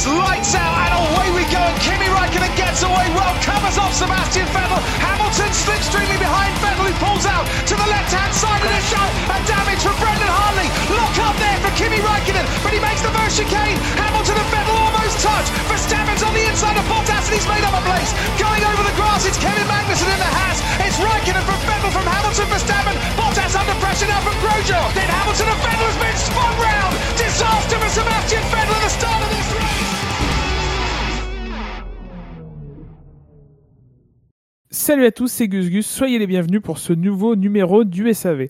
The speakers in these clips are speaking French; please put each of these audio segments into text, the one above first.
It's lights out and away we go. And Kimi Raikkonen gets away well, covers off Sebastian Vettel. Hamilton slipstreaming behind Vettel, who pulls out to the left-hand side of the shot. And damage from Brendan Hartley. Lock up there for Kimi Raikkonen, but he makes the first chicane. Hamilton and Vettel almost touch. Verstappen's on the inside of Bottas and he's made up a place. Going over the grass, it's Kevin Magnussen in the Haas. It's Raikkonen from Vettel from Hamilton, Verstappen. Bottas under pressure now from Grosjean. Then Hamilton and Vettel has been spun round. Disaster for Sebastian Vettel at the start of this race. Salut à tous, c'est Gus Gus. Soyez les bienvenus pour ce nouveau numéro du SAV.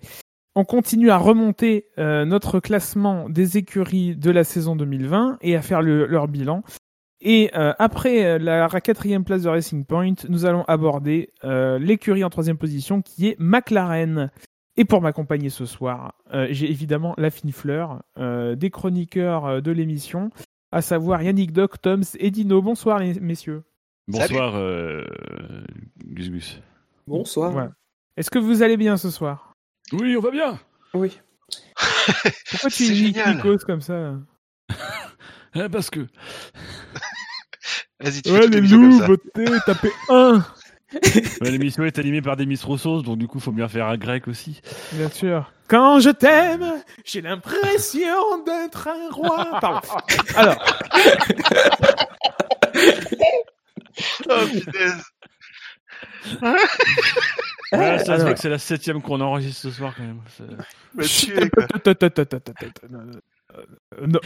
On continue à remonter euh, notre classement des écuries de la saison 2020 et à faire le- leur bilan. Et euh, après euh, la quatrième place de Racing Point, nous allons aborder l'écurie en troisième position qui est McLaren. Et pour m'accompagner ce soir, j'ai évidemment la fine fleur des chroniqueurs de l'émission, à savoir Yannick Doc, Toms et Dino. Bonsoir les messieurs. Bonsoir, euh, Gus Gus. Bonsoir. Est-ce que vous allez bien ce soir? Oui, on va bien. Oui. Pourquoi tu. Nikos comme ça Ah, parce que. Vas-y, tu Ouais, fais les loups, ça. beauté, tapez 1 Ouais, L'émission est animée par Demis Roussos, donc du coup, faut bien faire un grec aussi. Bien sûr. Quand je t'aime, j'ai l'impression d'être un roi. Pardon. Alors, Oh, punaise. Ouais, ça se que c'est la septième qu'on enregistre ce soir quand même. C'est- Me tuer, quoi.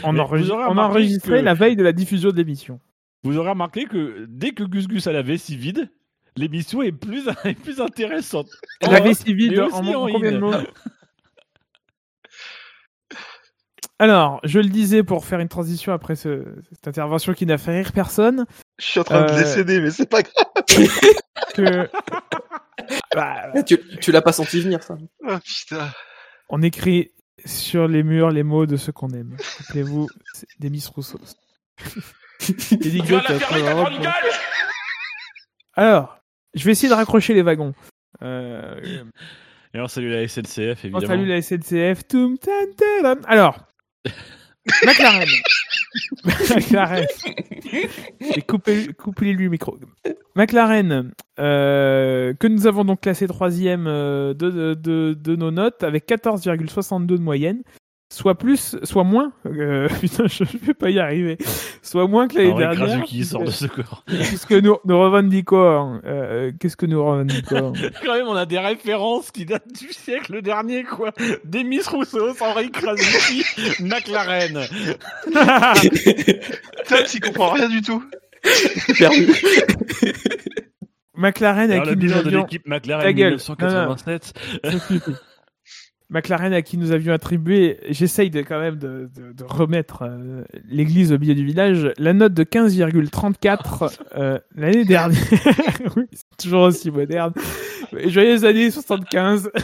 on, Mais enregistre- vous aurez on a remarqué enregistré que- la veille de la diffusion de l'émission. Vous aurez remarqué que dès que Gus Gus a la vessie vide, l'émission est plus, est plus intéressante. La En vessie vide mais en, aussi en en combien de in. mots Alors, je le disais pour faire une transition après ce- cette intervention qui n'a fait rire personne, Je suis en train de Euh, décéder, mais c'est pas grave. que Bah, Ah, tu tu l'as pas senti venir, ça. Oh, putain. on écrit sur les murs les mots de ceux qu'on aime. Rappelez-vous, c'est Demis. Yannick Goethe, après, vraiment, pour- Alors, je vais essayer de raccrocher les wagons. Euh, Et alors, salut la SNCF, on évidemment. salue la SNCF. Toum, tan, taram. Alors, McLaren. McLaren. Et coupez, coupez lui le micro. McLaren, euh, que nous avons donc classé troisième euh, de, de, de nos notes avec 14,62 de moyenne. Soit plus, soit moins. euh, putain, je ne vais pas y arriver. Soit moins que l'année dernière. Qui sort de ce corps. Qu'est-ce que nous, nous revendiquons euh, Qu'est-ce que nous revendiquons Quand même, on a des références qui datent du siècle dernier, quoi. Demis Roussos, Henri Krasuki, McLaren. Tom, il comprend rien du tout. Perdu. McLaren qui le bilan de l'équipe McLaren gueule. 1987. McLaren à qui nous avions attribué, j'essaye de, quand même de, de, de remettre euh, l'église au milieu du village, la note de 15,34 euh, l'année dernière. oui, c'est toujours aussi moderne. Joyeuses années 75.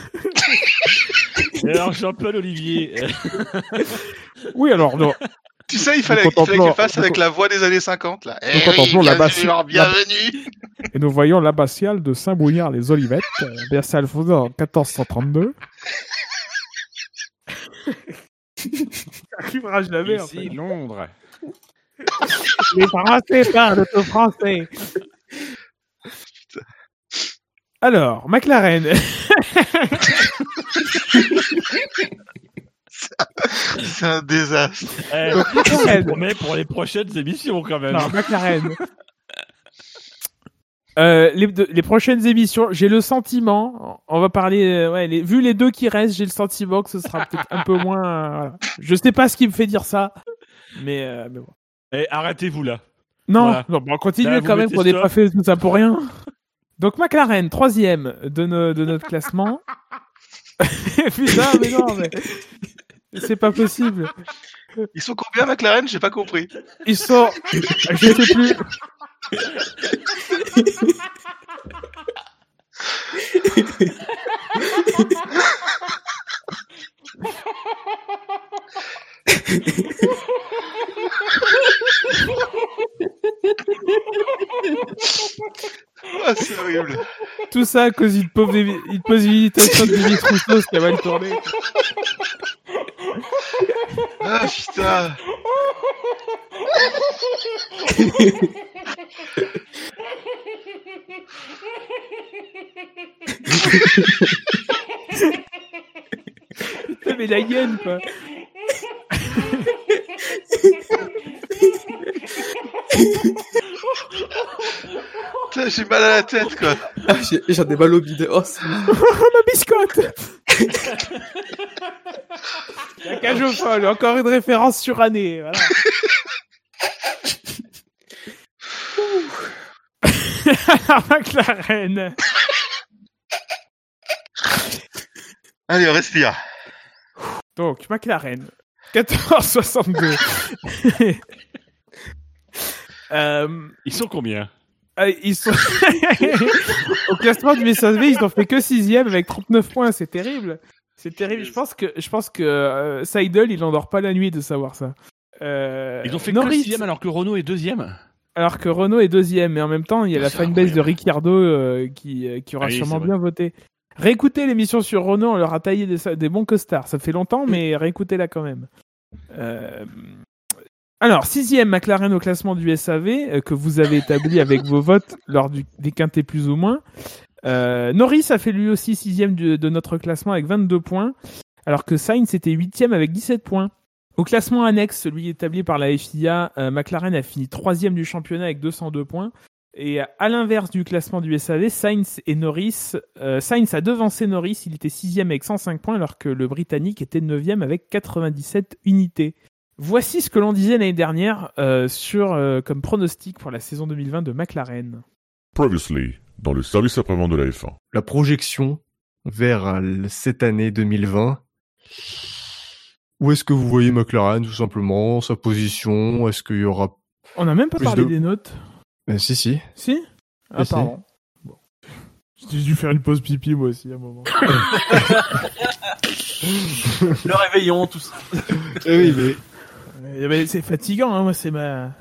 Et alors, Jean-Paul Olivier. Oui, alors, non. Tu sais, il fallait, qu'il fasse avec la voix des années 50, là. Eh Nous contemplons oui, la bienvenue, basse- bienvenue. Et nous voyons l'abbatiale de Saint-Brouillard-les-Olivettes, euh, Bercé fondée en 1432. Arrivera jamais, en fait. Ici, Londres. Les Français parlent au français. Alors, McLaren. C'est un désastre. Eh, on promet pour les prochaines émissions, quand même. Non, McLaren. Euh, les, prochaines émissions, j'ai le sentiment, on va parler, euh, ouais, les, vu les deux qui restent, j'ai le sentiment que ce sera peut-être un peu moins. euh, voilà. Je sais pas ce qui me fait dire ça, mais, euh, mais bon. Eh, arrêtez-vous là. Non, Voilà. non, bon, continuez Là, vous quand même qu'on n'ait pas fait tout ça pour rien. Donc McLaren, troisième de, no- de notre classement. Putain, mais non, mais c'est pas possible. Ils sont combien, McLaren? J'ai pas compris. Ils sont, je sais plus. Ah, c'est horrible. Tout ça à cause d'une pauvre dévi- une possibilité de Denis Roussos qui a mal tourné. Ah, putain. Putain, mais la gueule, quoi. Putain, j'ai mal à la tête, quoi. Ah, j'ai j'ai des balles au bide. Oh, c'est mal. Ma biscotte La cage au folle, encore une référence surannée. Voilà. Alors, McLaren. Allez, on respire. Donc, McLaren. 14,62. euh, Ils sont combien? euh, ils sont... Au classement du SAV, ils n'ont fait que sixième avec 39 points. C'est terrible. C'est terrible. Je pense que, je pense que euh, Seidel, il endort pas la nuit de savoir ça. Euh, Ils ont fait que Norris, sixième alors que Renault est deuxième? alors que Renault est deuxième, mais en même temps, il y a la C'est fanbase de. Ricciardo euh, qui, qui aura Ah oui, sûrement bien voté. Réécoutez l'émission sur Renault, on leur a taillé des, des bons costards. Ça fait longtemps, mais réécoutez-la quand même. Euh, Alors, sixième McLaren au classement du SAV, euh, que vous avez établi avec vos votes lors du, des quintés plus ou moins. Euh, Norris a fait lui aussi sixième du- de notre classement avec 22 points, alors que Sainz était huitième avec 17 points. Au classement annexe, celui établi par la FIA, euh, McLaren a fini troisième du championnat avec 202 points. Et à l'inverse du classement du SAV, Sainz et Norris, euh, Sainz a devancé Norris, il était sixième avec 105 points, alors que le Britannique était neuvième avec 97 unités. Voici ce que l'on disait l'année dernière euh, sur euh, comme pronostic pour la saison 2020 de McLaren. Previously, dans le service après-vente de la F1. La projection vers cette année 2020. Où est-ce que vous voyez McLaren, tout simplement? Sa position? Est-ce qu'il y aura... On n'a même pas parlé de- des notes. Euh, si, si. Si? Ah, Si, pardon. Bon. J'ai dû faire une pause pipi moi aussi à un moment. Le réveillon, tout ça. Eh oui, mais Eh ben, c'est fatigant, hein, moi c'est ma.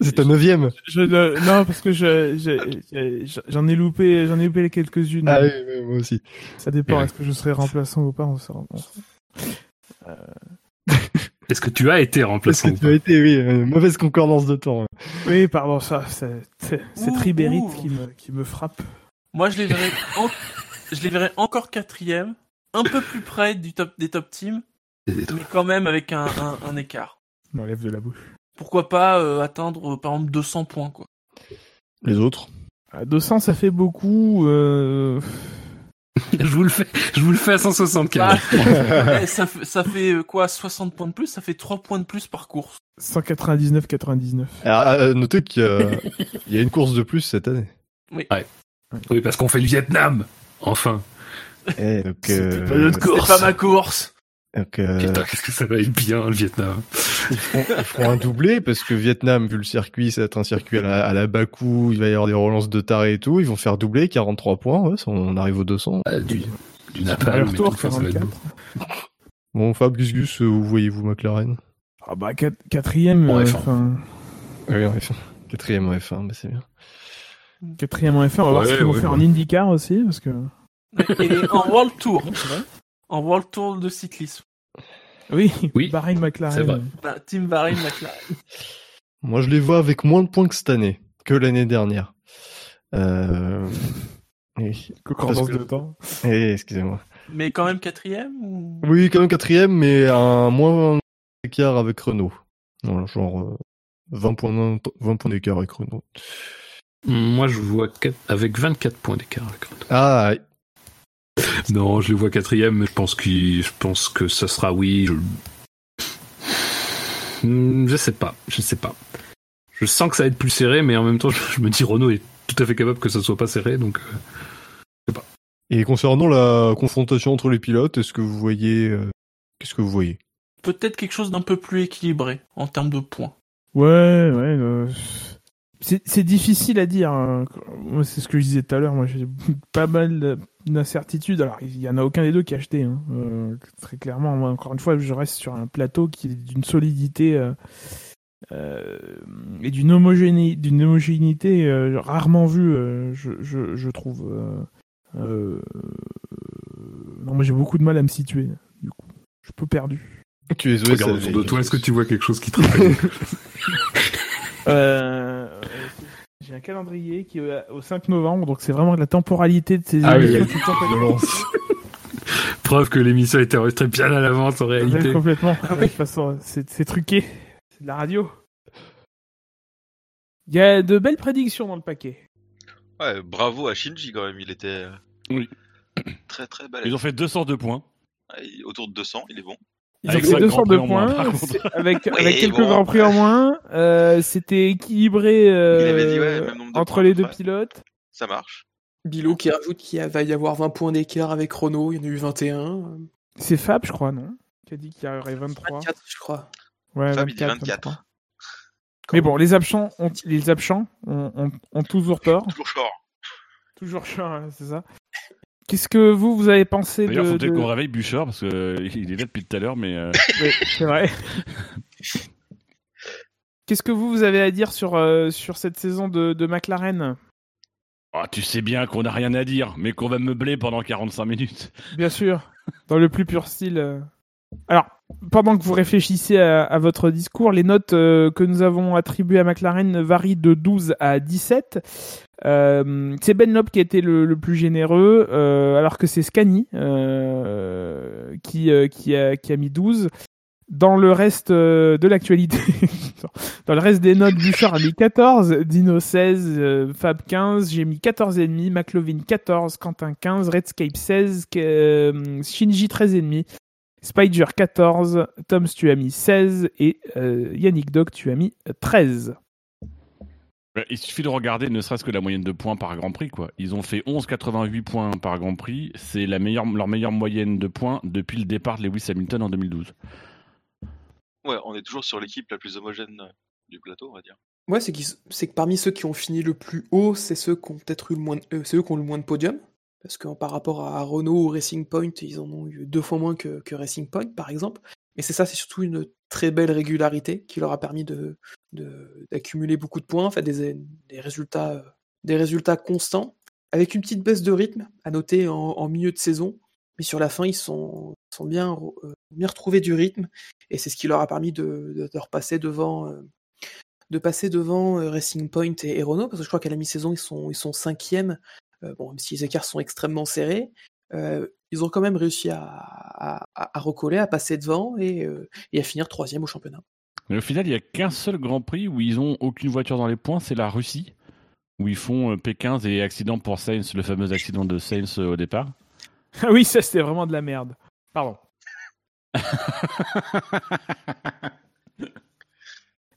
c'est ta neuvième. Je, euh, non, parce que je, je- je- j'en ai loupé, j'en ai loupé quelques-unes. Ah oui, oui, moi aussi. Ça dépend, Ouais. est-ce que je serai remplaçant ou pas on s'en- on s'en- Est-ce que tu as été remplaçant que ou tu as été, oui, euh, mauvaise concordance de temps. Oui, pardon, ça, c'est, c'est, c'est Ouh, Ribéry ouh. qui me, qui me frappe. Moi, je les verrais, en- je les verrais encore quatrième, un peu plus près du top des top teams, mais quand même avec un, un, un écart. On m'enlève de la bouche. Pourquoi pas euh, atteindre, euh, par exemple, 200 points, quoi. Les autres À 200, ça fait beaucoup. Euh... Je vous le fais, je vous le fais à 175. Eh, ça, fait- ça fait euh, quoi 60 points de plus? Ça fait 3 points de plus par course. 199, 99. Alors, à noter qu'il y a, il y a une course de plus cette année. Oui, parce qu'on fait le Vietnam. Enfin. Eh, donc, euh, pas notre C'est pas ma course. Donc, euh, Putain, qu'est-ce que ça va être bien, le Vietnam. ils, feront, ils feront un doublé parce que Vietnam, vu le circuit, ça va être un circuit à la, à la Bakou, il va y avoir des relances de taré et tout. Ils vont faire doubler 43 points. Ouais, ça, on arrive aux 200. Ah, du, du napalm et retour, tout, enfin, ça va être 44. beau. Bon, Fab, Gus Gus, où voyez-vous McLaren? Ah bah, quat- quatrième, En euh, F1. enfin, Oui, en F1. Quatrième en F1, bah c'est bien. quatrième en F1, on va voir ce qu'ils vont faire en IndyCar aussi, parce que. Et en World Tour. En World Tour de cyclisme. Oui, Oui, Bahreïn McLaren. c'est vrai. Bah, Team Bahrain, McLaren. Moi, je les vois avec moins de points que cette année, que l'année dernière. Euh... Oui, Concordance que- de temps. Eh, excusez-moi. Mais quand même quatrième ou... Oui, quand même quatrième, mais un moins d'écart avec Renault. Voilà, genre euh, 20 points, 20 points d'écart avec Renault. Moi, je vois avec 24 points d'écart. avec Renault. Ah, Non, je les vois quatrième, mais je pense, qu'il- je pense que ça sera oui. Je... Hmm, je sais pas, je sais pas. Je sens que ça va être plus serré, mais en même temps, je, je me dis Renault est tout à fait capable que ça soit pas serré, donc euh, et concernant la confrontation entre les pilotes, est-ce que vous voyez... euh, Qu'est-ce que vous voyez? Peut-être quelque chose d'un peu plus équilibré en termes de points. Ouais, ouais. euh, C'est c'est difficile à dire. hein. Moi, c'est ce que je disais tout à l'heure. Moi, j'ai pas mal d'incertitudes. Alors, il y en a aucun des deux qui a acheté. Hein. Euh, très clairement, moi, encore une fois, je reste sur un plateau qui est d'une solidité euh, euh, et d'une homogéné- d'une homogénéité euh, rarement vue, euh, je, je, je trouve. euh, euh, Non, moi, j'ai beaucoup de mal à me situer. Du coup, je suis peu perdu. Tu es regarde Salvé. autour de toi, est-ce que tu vois quelque chose qui te rappelle J'ai un calendrier qui est au 5 novembre, donc c'est vraiment la temporalité de ces Ah émissions oui. Violence. Preuve que l'émission a été enregistrée bien à l'avance en Ouais, réalité. complètement. De toute façon, c'est truqué. C'est de la radio. Il y a de belles prédictions dans le paquet. Ouais, bravo à Shinji quand même, il était euh, Oui. très très balèze. Ils ont fait 202 points. Ouais, Autour de 200, il est bon. Ils Avec ont fait cinq 202 grands prix en moins, points, avec, Oui, avec quelques bon, grands prix en moins. Euh, C'était équilibré euh, Il avait dit, ouais, même nombre de entre points, les deux pilotes. Ça marche. Bilou qui rajoute qu'il va y avoir 20 points d'écart avec Renault, il y en a eu 21. C'est Fab, je crois, non? Qui a dit qu'il y aurait 23. 24, je crois. Ouais, Fab, il dit 24. 23. Mais bon, les absents ont, les absents ont, ont- ont toujours tort. Toujours short. Toujours hein, c'est ça. Qu'est-ce que vous, vous avez pensé D'ailleurs, de... faut peut-être de- qu'on réveille Bûcher parce qu'il est là depuis tout à l'heure, mais euh, Oui, c'est vrai. Qu'est-ce que vous, vous avez à dire sur, euh, sur cette saison de, de McLaren? Ah, tu sais bien qu'on n'a rien à dire, mais qu'on va meubler pendant 45 minutes. Bien sûr, dans le plus pur style. Alors, pendant que vous réfléchissez à, votre discours, les notes euh, que nous avons attribuées à McLaren varient de 12 à 17. Euh, c'est Ben Lop qui a été le, plus généreux, euh, alors que c'est Scani euh, qui, a, mis 12. Dans le reste de l'actualité, dans le reste des notes, Bouchard a mis 14, Dino 16, euh, Fab 15, j'ai mis 14,5, McLovin 14, Quentin 15, Redscape 16, euh, Shinji 13,5, Spider 14, Toms tu as mis 16 et euh, Yannick Dog tu as mis 13. Bah, Il suffit de regarder ne serait-ce que la moyenne de points par Grand Prix. quoi. Ils ont fait 11,88 points par Grand Prix. C'est la meilleure, leur meilleure moyenne de points depuis le départ de Lewis Hamilton en 2012. Ouais, on est toujours sur l'équipe la plus homogène euh, du plateau, on va dire. Ouais, c'est que parmi ceux qui ont fini le plus haut, c'est ceux qui ont peut-être eu le moins de, euh, c'est eux qui ont le moins de podium. Parce que par rapport à Renault ou Racing Point, ils en ont eu deux fois moins que, Racing Point, par exemple. Mais c'est ça, c'est surtout une très belle régularité qui leur a permis d'accumuler beaucoup de points, des, résultats, constants, avec une petite baisse de rythme à noter en, milieu de saison. Mais sur la fin, ils sont, euh, bien retrouvés du rythme, et c'est ce qui leur a permis de, repasser devant, euh, passer devant euh, Racing Point et, Renault, parce que je crois qu'à la mi-saison, ils sont, ils sont cinquièmes, bon, même si les écarts sont extrêmement serrés. euh, ils ont quand même réussi à, à, recoller, à passer devant et, euh, et à finir troisième au championnat. Mais au final, il n'y a qu'un seul Grand Prix où ils ont aucune voiture dans les points, c'est la Russie, où ils font euh, P15 et accident pour Sainz, le fameux accident de Sainz euh, au départ. Ah oui, ça c'était vraiment de la merde. Pardon.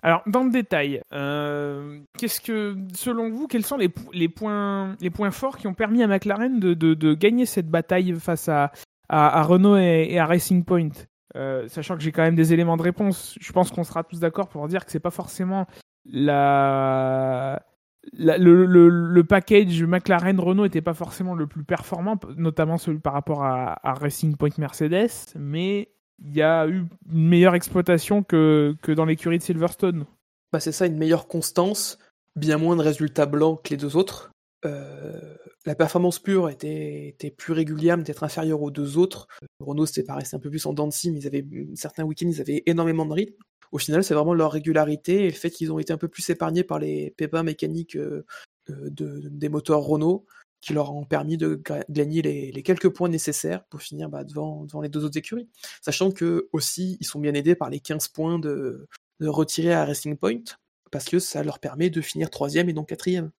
Alors, dans le détail, euh, qu'est-ce que, selon vous, quels sont les, po- les, points, les points forts qui ont permis à McLaren de, de, gagner cette bataille face à, à, Renault et, à Racing Point? Euh, Sachant que j'ai quand même des éléments de réponse, je pense qu'on sera tous d'accord pour dire que c'est pas forcément la, le, le, package McLaren Renault était pas forcément le plus performant, notamment celui par rapport à, à Racing Point Mercedes, mais il y a eu une meilleure exploitation que, que dans l'écurie de Silverstone. Bah, c'est ça, une meilleure constance, bien moins de résultats blancs que les deux autres. Euh, la performance pure était, plus régulière, mais peut-être inférieure aux deux autres. Renault, c'était pareil, un peu plus en dents mais ils avaient, certains week-ends, ils avaient énormément de rythme. Au final, c'est vraiment leur régularité et le fait qu'ils ont été un peu plus épargnés par les pépins mécaniques euh, euh, de, des moteurs Renault qui leur ont permis de gagner les, quelques points nécessaires pour finir bah, devant, les deux autres écuries. Sachant que aussi, ils sont bien aidés par les 15 points de, de retirés à Racing Point, parce que ça leur permet de finir troisième et non quatrième.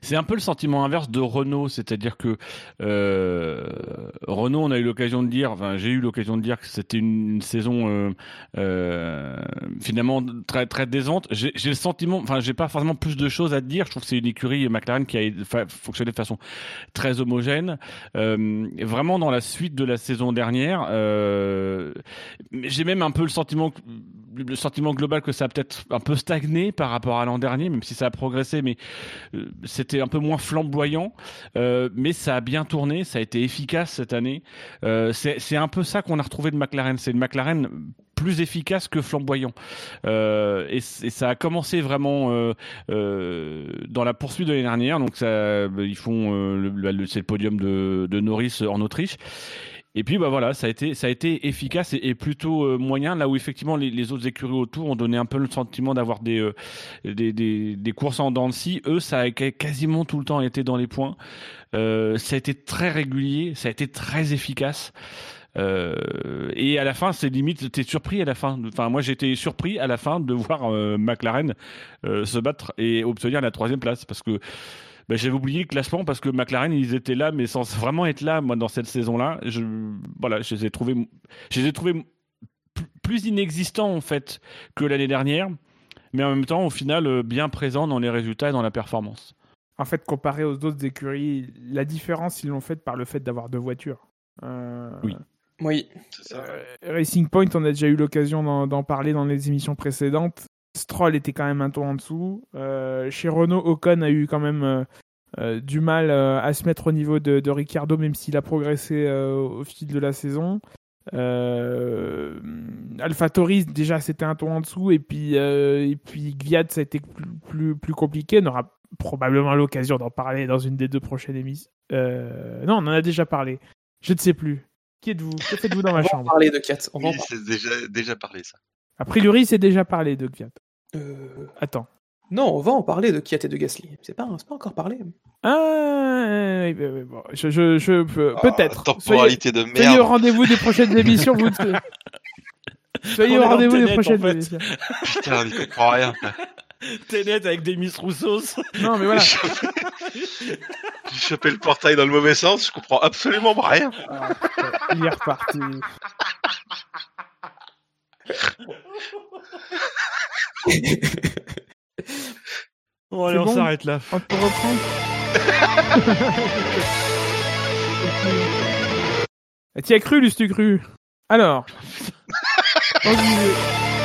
C'est un peu le sentiment inverse de Renault, c'est-à-dire que euh, Renault, on a eu l'occasion de dire, enfin j'ai eu l'occasion de dire que c'était une saison euh, euh, finalement très très décevante. J'ai le sentiment, enfin j'ai pas forcément plus de choses à dire. Je trouve que c'est une écurie McLaren qui a fonctionné de façon très homogène. Vraiment dans la suite de la saison dernière, j'ai même un peu le sentiment, que- le sentiment global que ça a peut-être un peu stagné par rapport à l'an dernier, même si ça a progressé, mais euh, c'était un peu moins flamboyant, euh, mais ça a bien tourné, ça a été efficace cette année. Euh, c'est un peu ça qu'on a retrouvé de McLaren. C'est une McLaren plus efficace que flamboyant. Et, ça a commencé vraiment dans la poursuite de l'année dernière. Donc ça, ils font le, podium de Norris en Autriche. Et puis bah voilà, ça a été ça a été efficace et, plutôt euh, moyen là où effectivement les, autres écuries autour ont donné un peu le sentiment d'avoir des, euh, des, des courses en dents de scie. Eux, ça a quasiment tout le temps été dans les points. Euh, ça a été très régulier, ça a été très efficace. Et à la fin, c'est limite, t'es surpris à la fin. Enfin, moi, j'étais surpris à la fin de voir McLaren se battre et obtenir la troisième place parce que ben, j'avais oublié le classement parce que McLaren, ils étaient là, mais sans vraiment être là, moi, dans cette saison-là. Je, voilà, je les ai trouvés, je les ai trouvés plus- inexistants, en fait, que l'année dernière, mais en même temps, au final, euh, bien présents dans les résultats et dans la performance. En fait, comparé aux autres écuries, la différence, ils l'ont faite par le fait d'avoir deux voitures. Euh, Oui. Oui. C'est ça. euh, Racing Point, on a déjà eu l'occasion d'en d'en parler dans les émissions précédentes. Stroll était quand même un ton en dessous. Euh, chez Renault, Ocon a eu quand même euh, euh, du mal euh, à se mettre au niveau de, de Ricciardo, même s'il a progressé euh, au fil de la saison. Euh, AlphaTauri, déjà, c'était un ton en dessous. Et puis, euh, et puis Gviat, ça a été plus, plus, plus compliqué. On aura probablement l'occasion d'en parler dans une des deux prochaines émissions. Euh, non, on en a déjà parlé. Je ne sais plus. Qui êtes-vous? Que faites-vous dans On ma va en chambre? parler de 4. On va en Oui, parler. c'est déjà, déjà parlé ça. A priori, c'est déjà parlé de Gviat. Euh, Attends. Non, on va en parler de Kiat et de Gasly. C'est pas, c'est pas encore parlé. Ah, bon, je, je, je peux- peut-être. Ah, temporalité de Soyez, soyez au merde. rendez-vous des prochaines émissions. Vous... soyez On au rendez-vous des en prochaines fait. émissions. Putain, on y comprend rien. T'es net avec des Miss Roussos. Non, mais voilà. J'ai chopé le portail dans le mauvais sens, je comprends absolument rien. Ah, il est reparti. Bon, allez, on bon s'arrête là. On peut reprendre T'y as cru, Lustu cru? Alors.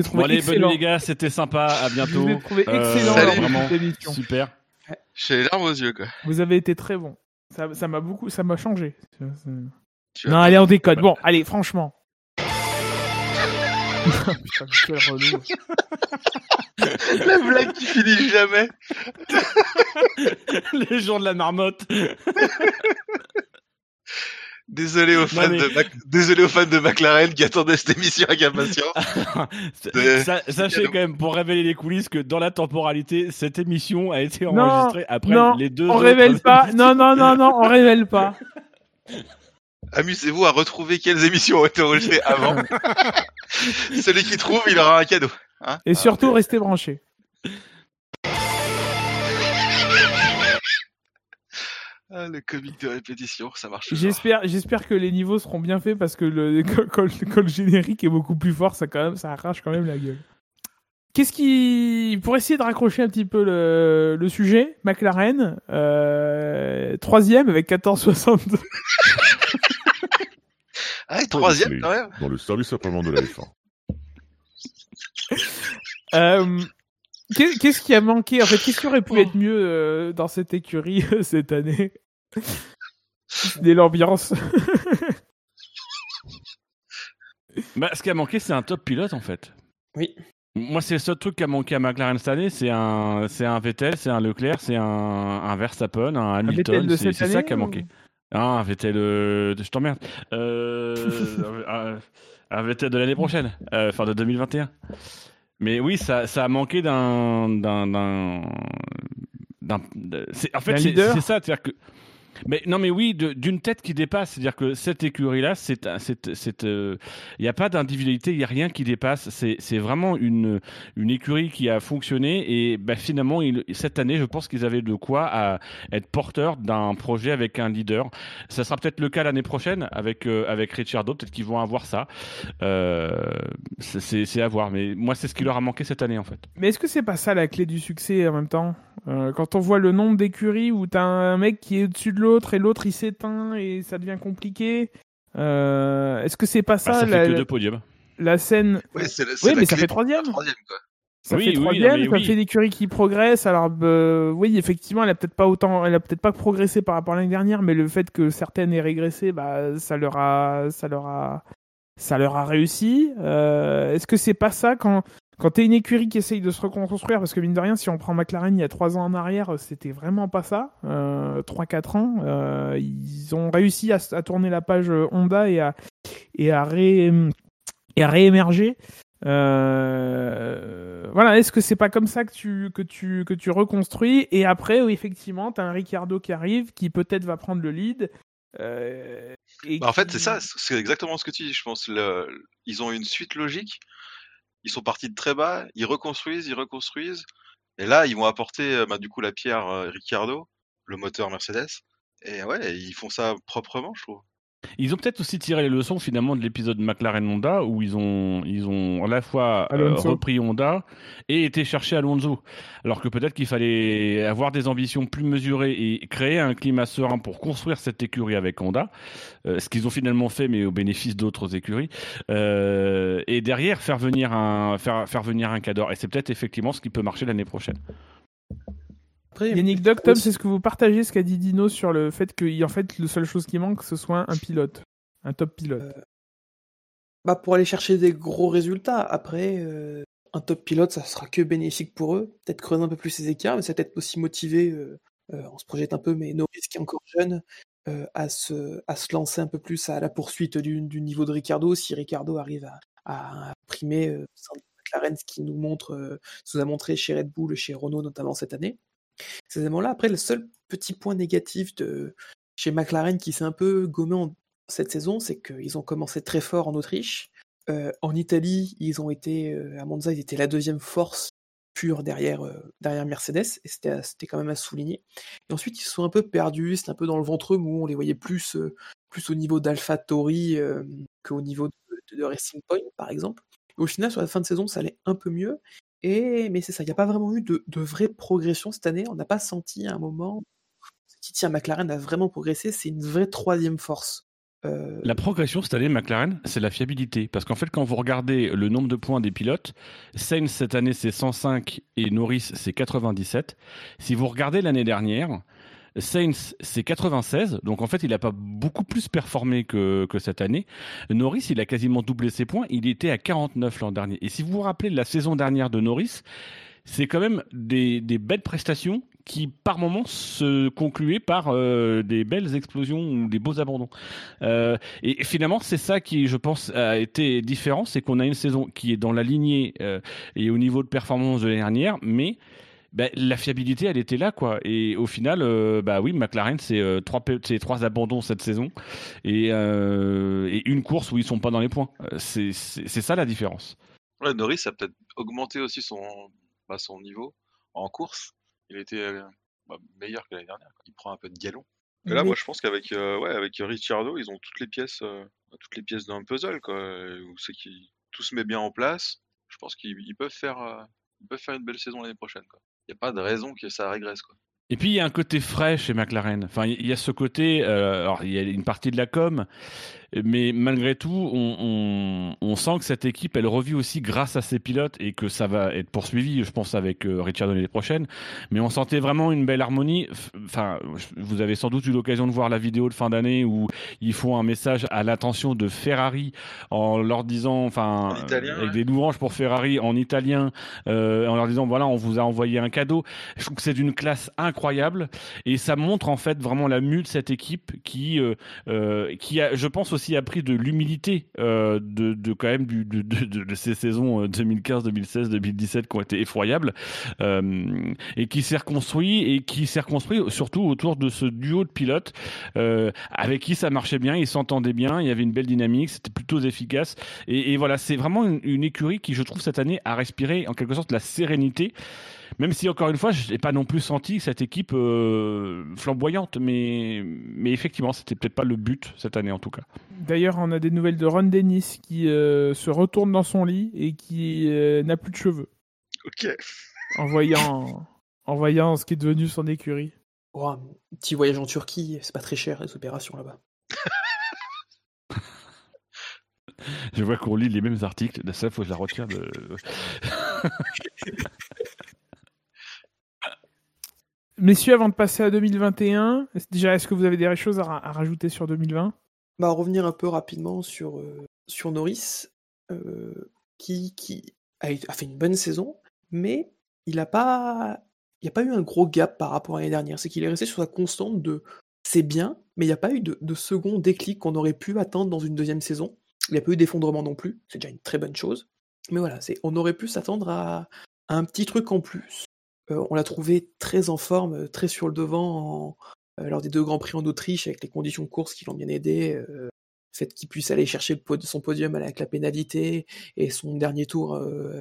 ai trouvé Bon, allez, bonne excellent. nuit, les gars, c'était sympa. À Je bientôt. vous ai trouvé Euh, excellent salut. lors de vraiment, cette émission. super. J'ai les larmes aux yeux, quoi. Vous avez été très bon. Ça ça m'a beaucoup, ça m'a changé. Non, allez, on déconne. Bon, allez, franchement. Putain, mais quel relou. La blague qui finit jamais. Les jours de la marmotte. Désolé aux fans mais- de Mac- désolé aux fans de McLaren qui attendaient cette émission avec impatience. Sa- Sachez quand même, pour révéler les coulisses, que dans la temporalité, cette émission a été Non, enregistrée après non, les deux On révèle pas. émissions. Non, non, non, non, on révèle pas. Amusez-vous à retrouver quelles émissions ont été enregistrées avant. Celui qui trouve, il aura un cadeau. Hein Et surtout, restez branchés. Ah, le comique de répétition, ça marche. J'espère, j'espère que les niveaux seront bien faits parce que le, quand, quand le- quand le générique est beaucoup plus fort, ça quand même, ça arrache quand même la gueule. Qu'est-ce qui, pour essayer de raccrocher un petit peu le, le sujet, McLaren, euh, troisième avec 14,62. Ah, et troisième quand même. Dans le service après-vente de la F1. Euh, qu'est-ce qui a manqué? En fait, qu'est-ce qui aurait pu être mieux euh, dans cette écurie euh, cette année? Dès l'ambiance. Bah, ce qui a manqué, c'est un top pilote en fait. Oui. Moi, c'est le seul truc qui a manqué à McLaren cette année, c'est un, c'est un Vettel, c'est un Leclerc, c'est un, un Verstappen, un Hamilton. C'est ça qui a manqué. Ah, un Vettel, euh, je t'emmerde. Euh, un, un Vettel de l'année prochaine, euh, enfin de 2021. Mais oui, ça, ça a manqué d'un, d'un, d'un, en fait, c'est ça, c'est-à-dire que Mais non, mais oui, d'une tête qui dépasse. C'est-à-dire que cette écurie-là, c'est, c'est, euh, il n'y a pas d'individualité, il n'y a rien qui dépasse. C'est, vraiment une, une écurie qui a fonctionné et bah, finalement, cette année, je pense qu'ils avaient de quoi être porteurs d'un projet avec un leader. Ça sera peut-être le cas l'année prochaine avec euh, avec Ricciardo. Peut-être qu'ils vont avoir ça. Euh, c'est, à voir. Mais moi, c'est ce qui leur a manqué cette année en fait. Mais est-ce que c'est pas ça la clé du succès en même temps? Euh, Quand on voit le nombre d'écuries où t'as un mec qui est au-dessus de l'autre et l'autre il s'éteint et ça devient compliqué. euh, Est-ce que c'est pas ça, Bah, ça la, fait que deux podiums. la scène Oui, mais ça fait troisième. la troisième, quoi. Ça Oui, fait oui, troisième, mais ça oui. fait l'écurie qui progresse. Alors, euh, oui, effectivement, elle a peut-être pas autant, elle a peut-être pas progressé par rapport à l'année dernière, mais le fait que certaines aient régressé, bah, ça leur a, ça leur a, ça leur a réussi. Euh, Est-ce que c'est pas ça quand, quand t'es une écurie qui essaye de se reconstruire, parce que mine de rien, si on prend McLaren il y a trois ans en arrière, c'était vraiment pas ça. Euh, 3-4 ans, euh, ils ont réussi à, tourner la page Honda et à, et à ré, et à réémerger. Euh, voilà, est-ce que c'est pas comme ça que tu, que tu, que tu reconstruis? Et après, oui, effectivement, t'as un Ricciardo qui arrive, qui peut-être va prendre le lead. euh, et Bah, en fait, c'est ça, c'est exactement ce que tu dis, je pense. Le- Ils ont une suite logique. Ils sont partis de très bas, ils reconstruisent, ils reconstruisent. Et là, ils vont apporter, euh, bah, du coup, la pierre euh, Ricciardo, le moteur Mercedes. Et ouais, ils font ça proprement, je trouve. Ils ont peut-être aussi tiré les leçons finalement de l'épisode McLaren Honda où ils ont ils ont à la fois euh, repris Honda et été chercher Alonso. Alors que peut-être qu'il fallait avoir des ambitions plus mesurées et créer un climat serein pour construire cette écurie avec Honda, euh, ce qu'ils ont finalement fait mais au bénéfice d'autres écuries. Euh, et derrière faire venir un faire faire venir un cador. Et c'est peut-être effectivement ce qui peut marcher l'année prochaine. Après, Yannick Doc, Tom, c'est ce que vous partagez ce qu'a dit Dino sur le fait que, en fait, la seule chose qui manque, ce soit un pilote, un top pilote. Euh, bah, pour aller chercher des gros résultats. Après, euh, un top pilote, ça sera que bénéfique pour eux. Peut-être creuser un peu plus ces écarts, mais ça peut-être aussi motiver, euh, euh, on se projette un peu, mais Norris qui est encore jeune, euh, à, se, à se lancer un peu plus à la poursuite du, du niveau de Ricardo, si Ricardo arrive à, à primer euh, McLaren, ce qui nous montre, euh, ce nous a montré chez Red Bull, chez Renault notamment cette année. Ces éléments-là, après, le seul petit point négatif de chez McLaren qui s'est un peu gommé en, cette saison, c'est qu'ils ont commencé très fort en Autriche. Euh, en Italie, ils ont été, euh, à Monza, ils étaient la deuxième force pure derrière, euh, Mercedes, et c'était quand même à souligner. Et ensuite, ils se sont un peu perdus, c'était un peu dans le ventre mou, on les voyait plus, euh, plus au niveau d'Alpha euh, qu'au niveau de, de Racing Point, par exemple. Et au final, sur la fin de saison, ça allait un peu mieux. Mais c'est ça, il n'y a pas vraiment eu de, vraie progression cette année. On n'a pas senti à un moment qui tient McLaren a vraiment progressé. C'est une vraie troisième force. Euh, La progression cette année, McLaren, c'est la fiabilité. Parce qu'en fait, quand vous regardez le nombre de points des pilotes, Sainz cette année c'est 105 et Norris c'est 97. Si vous regardez l'année dernière, Sainz c'est 96, donc en fait il n'a pas beaucoup plus performé que, que cette année. Norris il a quasiment doublé ses points, il était à 49 l'an dernier. Et si vous vous rappelez la saison dernière de Norris, c'est quand même des, des belles prestations qui par moments se concluaient par euh, des belles explosions ou des beaux abandons. Euh, et finalement, c'est ça qui, je pense, a été différent, c'est qu'on a une saison qui est dans la lignée euh, et au niveau de performance de l'année dernière, mais bah, la fiabilité, elle était là, quoi. Et au final, euh, bah oui, McLaren, c'est euh, trois, trois abandons cette saison et, euh, et une course où ils sont pas dans les points. C'est c'est- c'est ça la différence. Ouais, Norris a peut-être augmenté aussi son, bah, son niveau en course. Il était euh, bah, meilleur que l'année dernière. quoi. Il prend un peu de galon. Et là, Mais- moi, je pense qu'avec euh, ouais, avec Ricciardo, ils ont toutes les pièces, euh, toutes les pièces d'un puzzle, quoi. Où c'est qui tout se met bien en place. Je pense qu'ils ils peuvent faire, euh, ils peuvent faire une belle saison l'année prochaine, quoi. Il n'y a pas de raison que ça régresse, quoi. Et puis il y a un côté frais chez McLaren. Enfin, il y a ce côté. euh, alors il y a une partie de la com, mais malgré tout, on, on, on sent que cette équipe, elle revit aussi grâce à ses pilotes et que ça va être poursuivi, je pense, avec euh, Richard l'année prochaine. Mais on sentait vraiment une belle harmonie. Enfin, vous avez sans doute eu l'occasion de voir la vidéo de fin d'année où ils font un message à l'attention de Ferrari en leur disant, enfin, En italien, avec ouais. des louanges pour Ferrari en italien, euh, en leur disant voilà, on vous a envoyé un cadeau. Je trouve que c'est d'une classe incroyable et ça montre en fait vraiment la mue de cette équipe qui, euh, euh, qui a, je pense aussi aussi appris de l'humilité euh, de, quand même de, ces saisons 2015, 2016, 2017 qui ont été effroyables euh, et qui s'est reconstruit et qui s'est reconstruit surtout autour de ce duo de pilotes euh, avec qui ça marchait bien, ils s'entendaient bien, il y avait une belle dynamique, c'était plutôt efficace et, voilà, c'est vraiment une écurie qui je trouve cette année a respiré en quelque sorte la sérénité même si encore une fois, je n'ai pas non plus senti cette équipe euh, flamboyante, mais, mais effectivement, c'était peut-être pas le but cette année en tout cas. D'ailleurs, on a des nouvelles de Ron Dennis qui euh, se retourne dans son lit et qui euh, n'a plus de cheveux. Ok. En voyant, en voyant ce qui est devenu son écurie. Oh, un petit voyage en Turquie, c'est pas très cher les opérations là-bas. Je vois qu'on lit les mêmes articles. Ça, faut que je la retire de. Messieurs, avant de passer à 2021, déjà, est-ce que vous avez des choses à, rajouter sur 2020 Bah, revenir un peu rapidement sur, euh, sur Norris, euh, qui, qui a, fait une bonne saison, mais il n'a pas, il a pas eu un gros gap par rapport à l'année dernière. C'est qu'il est resté sur sa constante de c'est bien, mais il n'y a pas eu de, second déclic qu'on aurait pu attendre dans une deuxième saison. Il n'y a pas eu d'effondrement non plus, c'est déjà une très bonne chose. Mais voilà, on aurait pu s'attendre à un petit truc en plus. Euh, on l'a trouvé très en forme, euh, très sur le devant euh, lors des deux grands prix en Autriche, avec les conditions de course qui l'ont bien aidé. le fait qu'il puisse aller chercher son podium avec la pénalité et son dernier tour,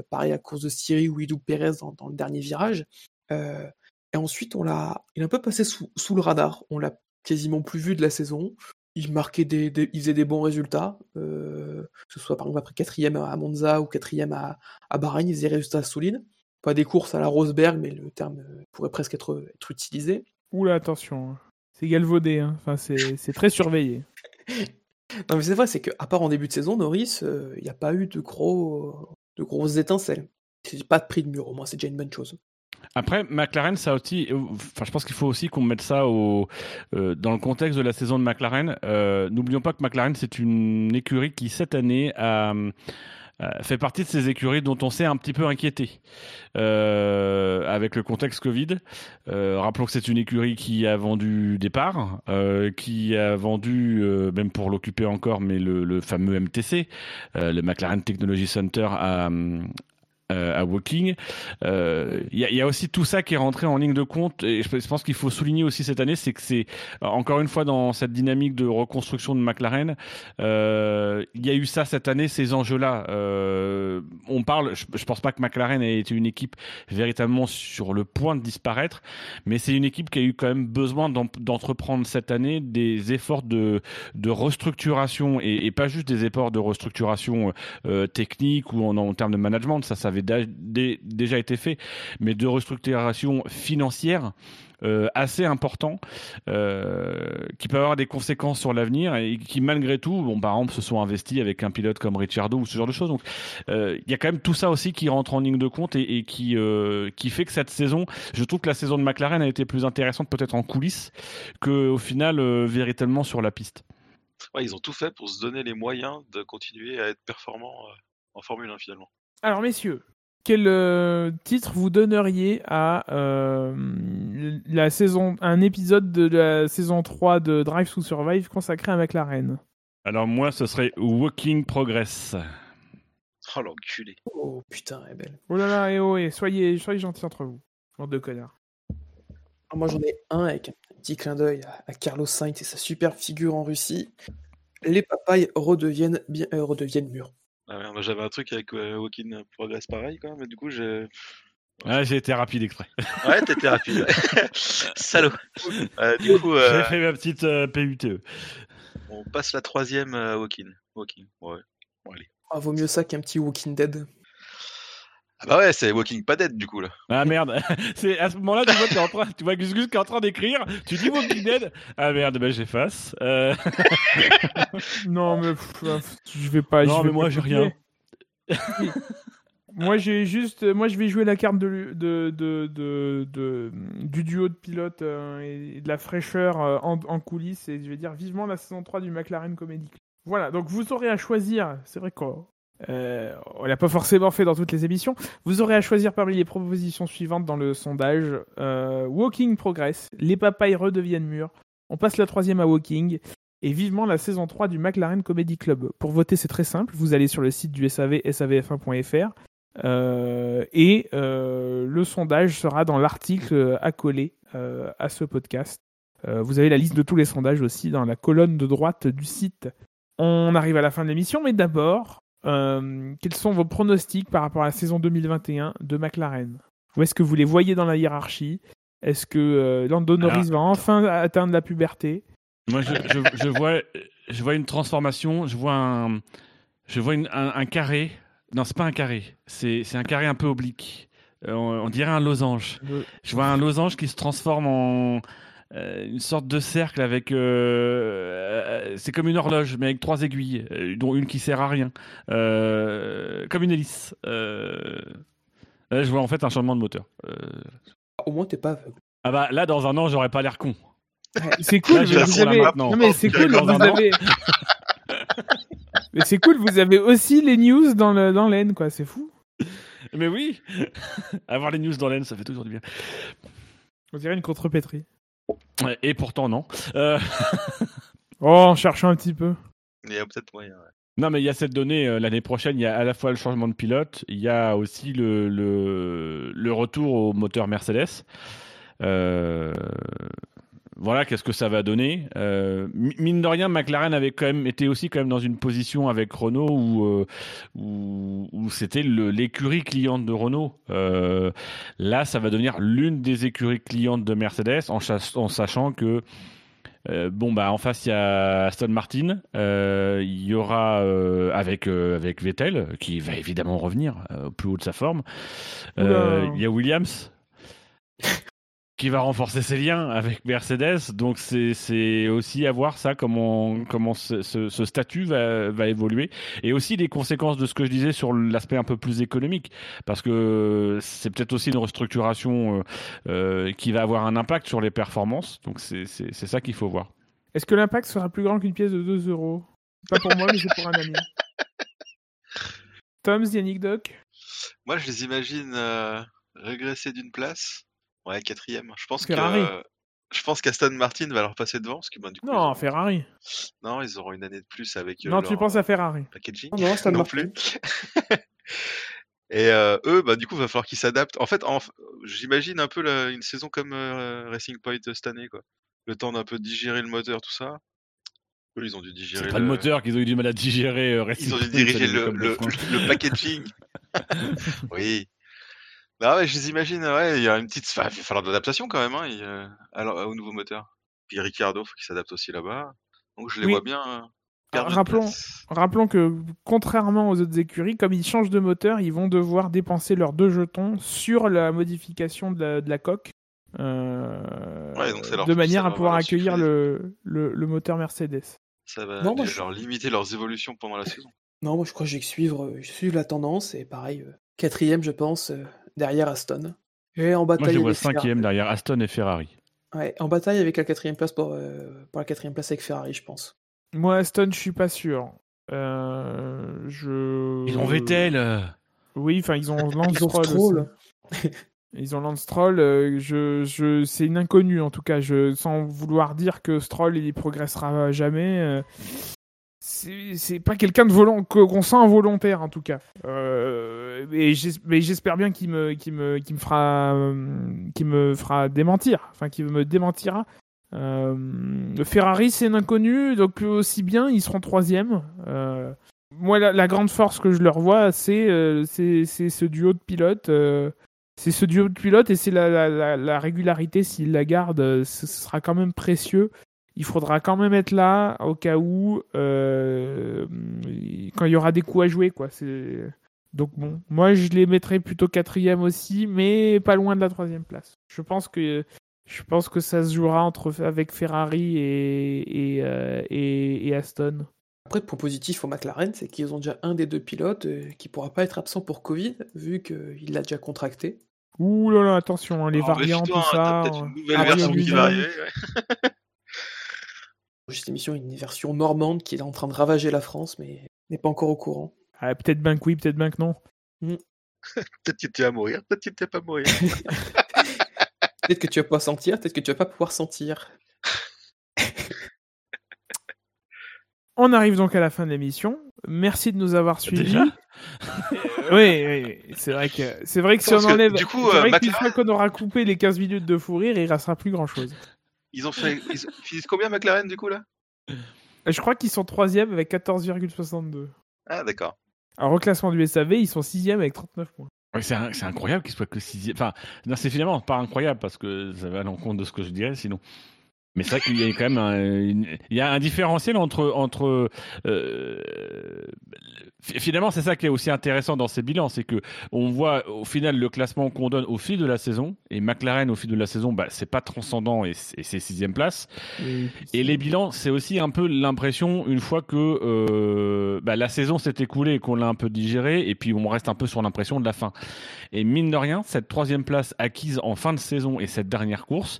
pareil à course de Styrie où il double Pérez dans, le dernier virage. Et ensuite, on l'a, il est un peu passé sous, le radar. On l'a quasiment plus vu de la saison. Il marquait des, faisait des bons résultats, que ce soit par exemple après quatrième à Monza ou quatrième à, à Bahreïn, il faisait des résultats solides. Pas des courses à la Rosberg, mais le terme euh, pourrait presque être, être utilisé. Oula, attention. hein. C'est galvaudé, hein. enfin, c'est très surveillé. Non, mais c'est vrai, c'est qu'à part en début de saison, Norris, euh, il n'y a pas eu de, gros, de grosses étincelles. C'est pas de prix de mur, au moins, c'est déjà une bonne chose. Après, McLaren, ça aussi. euh, Enfin, je pense qu'il faut aussi qu'on mette ça au, euh, dans le contexte de la saison de McLaren. Euh, N'oublions pas que McLaren, c'est une écurie qui cette année a euh, fait partie de ces écuries dont on s'est un petit peu inquiété euh, avec le contexte Covid. Euh, rappelons que c'est une écurie qui a vendu des parts, euh, qui a vendu, euh, même pour l'occuper encore, mais le, le fameux MTC, euh, le McLaren Technology Center à, euh, à Woking. Euh, Il y, a, il y a aussi tout ça qui est rentré en ligne de compte et je, pense qu'il faut souligner aussi cette année, c'est que c'est euh, encore une fois dans cette dynamique de reconstruction de McLaren, euh, il y a eu ça cette année, ces enjeux-là. Euh, on parle, je, je pense pas que McLaren ait été une équipe véritablement sur le point de disparaître, mais c'est une équipe qui a eu quand même besoin d'en- d'entreprendre cette année des efforts de, de restructuration et, et pas juste des efforts de restructuration euh, technique ou en, en termes de management, ça, ça avait déjà été fait, mais de restructuration financière euh, assez important, euh, qui peut avoir des conséquences sur l'avenir et qui malgré tout, bon, par exemple, se sont investis avec un pilote comme Ricciardo ou ce genre de choses. Donc, euh, il y a quand même tout ça aussi qui rentre en ligne de compte et, qui qui fait que cette saison, je trouve que la saison de McLaren a été plus intéressante peut-être en coulisses que au final véritablement sur la piste. Ils ont tout fait pour se donner les moyens de continuer à être performants en Formule 1 finalement. Alors, messieurs, quel euh, titre vous donneriez à euh, la saison, un épisode de la saison 3 de Drive to Survive consacré à McLaren? Alors moi, ce serait Walking Progress. Oh l'enculé. Oh putain, elle est belle. Oh là là, et oh, et soyez, soyez gentils entre vous. Bande de connards. Alors, moi, j'en ai un avec un petit clin d'œil à, à Carlos Sainz et sa superbe figure en Russie. Les papayes redeviennent, bien, euh, redeviennent mûres. Ah ouais, moi j'avais un truc avec euh, Walking Progress pareil quand même, mais du coup j'ai. Ah, j'ai été rapide exprès. Ouais, t'étais rapide. Salaud. Euh, du coup, euh, J'ai fait ma petite euh, PUTE. on passe la troisième à Walking. Walking, ouais. Bon, allez. Ah, vaut mieux ça qu'un petit Walking Dead. Ah bah ouais, c'est Walking pas dead du coup là. Ah merde, c'est à ce moment-là tu vois en train, tu vois Gus Gus qui est en train d'écrire, tu dis Walking Dead. Ah merde, ben j'efface. Euh... Non, mais pff, je vais pas. Non, vais mais moi, j'ai rien. moi, j'ai juste, moi, je vais jouer la carte de, de, de, de, de- du duo de pilotes euh, et de la fraîcheur euh, en, en coulisses et je vais dire vivement la saison 3 du McLaren Comedy Club. Voilà, donc vous aurez à choisir. C'est vrai qu'on euh, on l'a pas forcément fait dans toutes les émissions. Vous aurez à choisir parmi les propositions suivantes dans le sondage euh, Walking Progress, les papayes redeviennent mûrs. On passe la troisième à Walking. et vivement la saison 3 du McLaren Comedy Club. Pour voter, c'est très simple. Vous allez sur le site du SAV, savf1.fr, euh, et euh, le sondage sera dans l'article accolé à ce podcast. Vous avez la liste de tous les sondages aussi dans la colonne de droite du site. On arrive à la fin de l'émission, mais d'abord, euh, quels sont vos pronostics par rapport à la saison 2021 de McLaren? Où est-ce que vous les voyez dans la hiérarchie? Est-ce que euh, Lando Norris va enfin atteindre la puberté? Moi, je, je- je vois, je vois une transformation. Je vois un, je vois une- un, un carré. Non, c'est pas un carré. C'est c'est un carré un peu oblique. Euh, on, on dirait un losange. Je vois un losange qui se transforme en une sorte de cercle avec. euh, euh, c'est comme une horloge, mais avec trois aiguilles, euh, dont une qui sert à rien. Euh, comme une hélice. Euh, là, je vois en fait un changement de moteur. Euh, Au moins, t'es pas aveugle. ah bah là, dans un an, j'aurais pas l'air con. C'est cool, Là, je vous avez... Non, mais c'est cool, Dans vous avez... mais c'est cool, vous avez aussi les news dans le dans l'aine, quoi. C'est fou. Mais oui Avoir les news dans l'aine, ça fait toujours du bien. On dirait une contrepétrie. Et pourtant, non. Euh, Oh, en cherchant un petit peu. Il y a peut-être moyen. ouais. non, mais il y a cette donnée, euh, l'année prochaine, il y a à la fois le changement de pilote, il y a aussi le, le, le retour au moteur Mercedes. Euh, voilà, qu'est-ce que ça va donner Euh, mi- Mine de rien, McLaren avait quand même été aussi quand même dans une position avec Renault où, euh, où, où c'était l'écurie cliente de Renault. Euh, là, ça va devenir l'une des écuries clientes de Mercedes en, sachant que euh, bon bah en face il y a Aston Martin, euh, il y aura euh, avec avec Vettel qui va évidemment revenir au plus haut de sa forme. Il y a Williams qui va renforcer ses liens avec Mercedes. Donc c'est c'est aussi à voir ça comment comment ce, ce- ce statut va va évoluer et aussi les conséquences de ce que je disais sur l'aspect un peu plus économique parce que c'est peut-être aussi une restructuration euh, euh, qui va avoir un impact sur les performances. Donc c'est c'est c'est ça qu'il faut voir. Est-ce que l'impact sera plus grand qu'une pièce de 2 euros? Pas pour moi, mais c'est pour un ami. Tom's, Yannick Doc Moi, je les imagine euh, régresser d'une place. Ouais, quatrième. Je pense Ferrari. que je pense qu'Aston Martin va leur passer devant, parce que ben, du coup, Non, auront- Ferrari. non, ils auront une année de plus avec euh, Non, leur tu penses à Ferrari. packaging. Non, non, Aston non Martin. plus. Et euh, eux, bah, du coup, va falloir qu'ils s'adaptent. En fait, en- j'imagine un peu la- une saison comme euh, Racing Point cette année, quoi. Le temps d'un peu digérer le moteur, tout ça. Eux, ils ont dû digérer. C'est pas le moteur qu'ils ont eu du mal à digérer. euh, Ils ont Racing dû diriger le packaging. oui. Non, ouais, je les imagine, ouais, il y a une petite. Enfin, il va falloir de l'adaptation quand même, hein, il, euh, alors, au nouveau moteur. Puis Ricciardo, faut qu'il s'adapte aussi là-bas. Donc je les Oui. vois bien. euh, perdre Rappelons, place. rappelons que, contrairement aux autres écuries, comme ils changent de moteur, ils vont devoir dépenser leurs deux jetons sur la modification de la, de la coque. euh, Ouais, donc ça leur- de manière à va pouvoir leur accueillir le, le, le moteur Mercedes. Ça va Non, moi, je- leur limiter leurs évolutions pendant la saison. Non, moi je crois que je vais suivre, euh, je vais suivre la tendance et pareil, euh, quatrième je pense, euh, derrière Aston. Et en Moi, bataille, je les vois cinquième derrière Aston et Ferrari. Ouais, en bataille avec la quatrième place pour, euh, pour la quatrième place avec Ferrari, je pense. Moi, Aston, je suis pas sûr. Euh, je... Ils ont Vettel. Oui, enfin, ils ont Lance Ils ont Stroll. Ils ont Lance Stroll. euh, je, je, c'est une inconnue en tout cas. Je, sans vouloir dire que Stroll il progressera jamais. C'est pas quelqu'un de qu'on sent involontaire en tout cas. Euh, et j'espère bien euh, qu'il me fera démentir. Enfin, qu'il me démentira. Euh, Ferrari, c'est une inconnue, donc aussi bien, ils seront troisième. Euh, moi, la, grande force que je leur vois, c'est euh, ce duo de pilotes. c'est ce duo de pilotes et c'est la, la, la, la régularité, s'ils la gardent, ce sera quand même précieux. Il faudra quand même être là au cas où, euh, quand il y aura des coups à jouer. Quoi. C'est- Donc bon, moi je les mettrais plutôt quatrième aussi, mais pas loin de la troisième place. Je pense que je pense que ça se jouera entre avec Ferrari et et, euh, et, et Aston. Après, point positif au McLaren, c'est qu'ils ont déjà un des deux pilotes euh, qui pourra pas être absent pour Covid, vu qu'il l'a déjà contracté. Ouh là là, attention, hein, les variants, tout hein, ça. Peut-être une nouvelle Ah, version oui, qui va arriver. ouais. Cette émission, une version normande qui est en train de ravager la France, mais n'est pas encore au courant. ah, peut-être bien que oui, peut-être bien que non. Peut-être que tu vas mourir, peut-être que tu vas pas mourir. Peut-être que tu vas pas sentir, peut-être que tu vas pas pouvoir sentir. On arrive donc à la fin de l'émission. Merci de nous avoir suivis. Déjà oui, oui, c'est vrai que c'est vrai que si on que, enlève, du coup, c'est euh, vrai qu'une fois qu'on aura coupé les 15 minutes de fou rire, il restera plus grand chose. Ils ont fait. Ils ils finissent combien McLaren du coup là? Je crois qu'ils sont troisième avec 14,62. Ah d'accord. Alors au classement du SAV, ils sont sixième avec 39 points. Ouais, c'est un- c'est incroyable qu'il soit que sixième. Enfin, non, c'est finalement pas incroyable parce que ça va à l'encontre de ce que je dirais sinon. Mais c'est vrai qu'il y a quand même un, une- il y a un différentiel entre entre euh, fi- finalement c'est ça qui est aussi intéressant dans ces bilans, c'est que on voit au final le classement qu'on donne au fil de la saison et McLaren au fil de la saison, bah c'est pas transcendant et c'est et c'est sixième place. Et les bilans, c'est aussi un peu l'impression, une fois que euh, bah, la saison s'est écoulée et qu'on l'a un peu digéré, et puis on reste un peu sur l'impression de la fin. Et mine de rien, cette troisième place acquise en fin de saison et cette dernière course,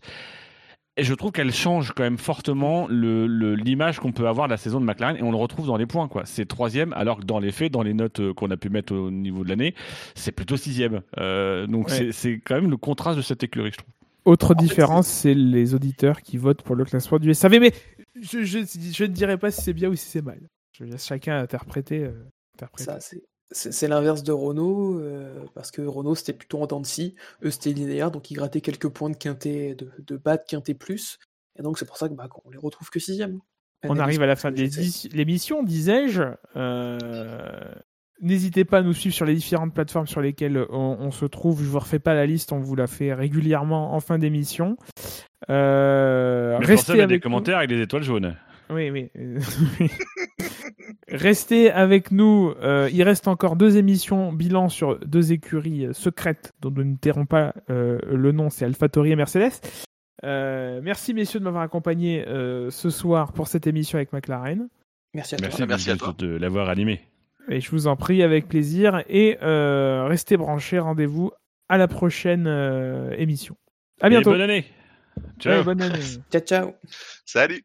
et je trouve qu'elle change quand même fortement le- le- l'image qu'on peut avoir de la saison de McLaren, et on le retrouve dans les points. quoi. C'est troisième, alors que dans les faits, dans les notes euh, qu'on a pu mettre au niveau de l'année, c'est plutôt sixième. Euh, donc Ouais. c'est- quand même le contraste de cette écurie, je trouve. Autre différence, c'est les auditeurs qui votent pour le classement du SAV. Mais je, je, je ne dirais pas si c'est bien ou si c'est mal. Je laisse chacun interpréter. euh, interpréter. Ça, c'est- l'inverse de Renault, euh, parce que Renault c'était plutôt en dents de scie, eux c'était linéaire, donc ils grattaient quelques points de quintet, de, de bas de quintet plus, et donc c'est pour ça que bah, qu'on les retrouve que sixième. On arrive à la fin de l'é- l'émission, disais-je. Euh, N'hésitez pas à nous suivre sur les différentes plateformes sur lesquelles on, on se trouve. Je vous refais pas la liste, on vous la fait régulièrement en fin d'émission. Euh, Mais pour ça, restez il y a avec des nous. commentaires avec des étoiles jaunes. Oui, oui. Restez avec nous. euh, il reste encore deux émissions bilan sur deux écuries secrètes dont nous ne tairons pas euh, le nom, c'est AlphaTauri et Mercedes. Euh, merci messieurs de m'avoir accompagné euh, ce soir pour cette émission avec McLaren. Merci à toi. Merci, Merci à de- toi. de l'avoir animé. Et je vous en prie avec plaisir. Et euh, restez branchés. Rendez-vous à la prochaine euh, émission. À Et bientôt. bonne année. Ciao. Ouais, bonne année. Ciao, ciao. Salut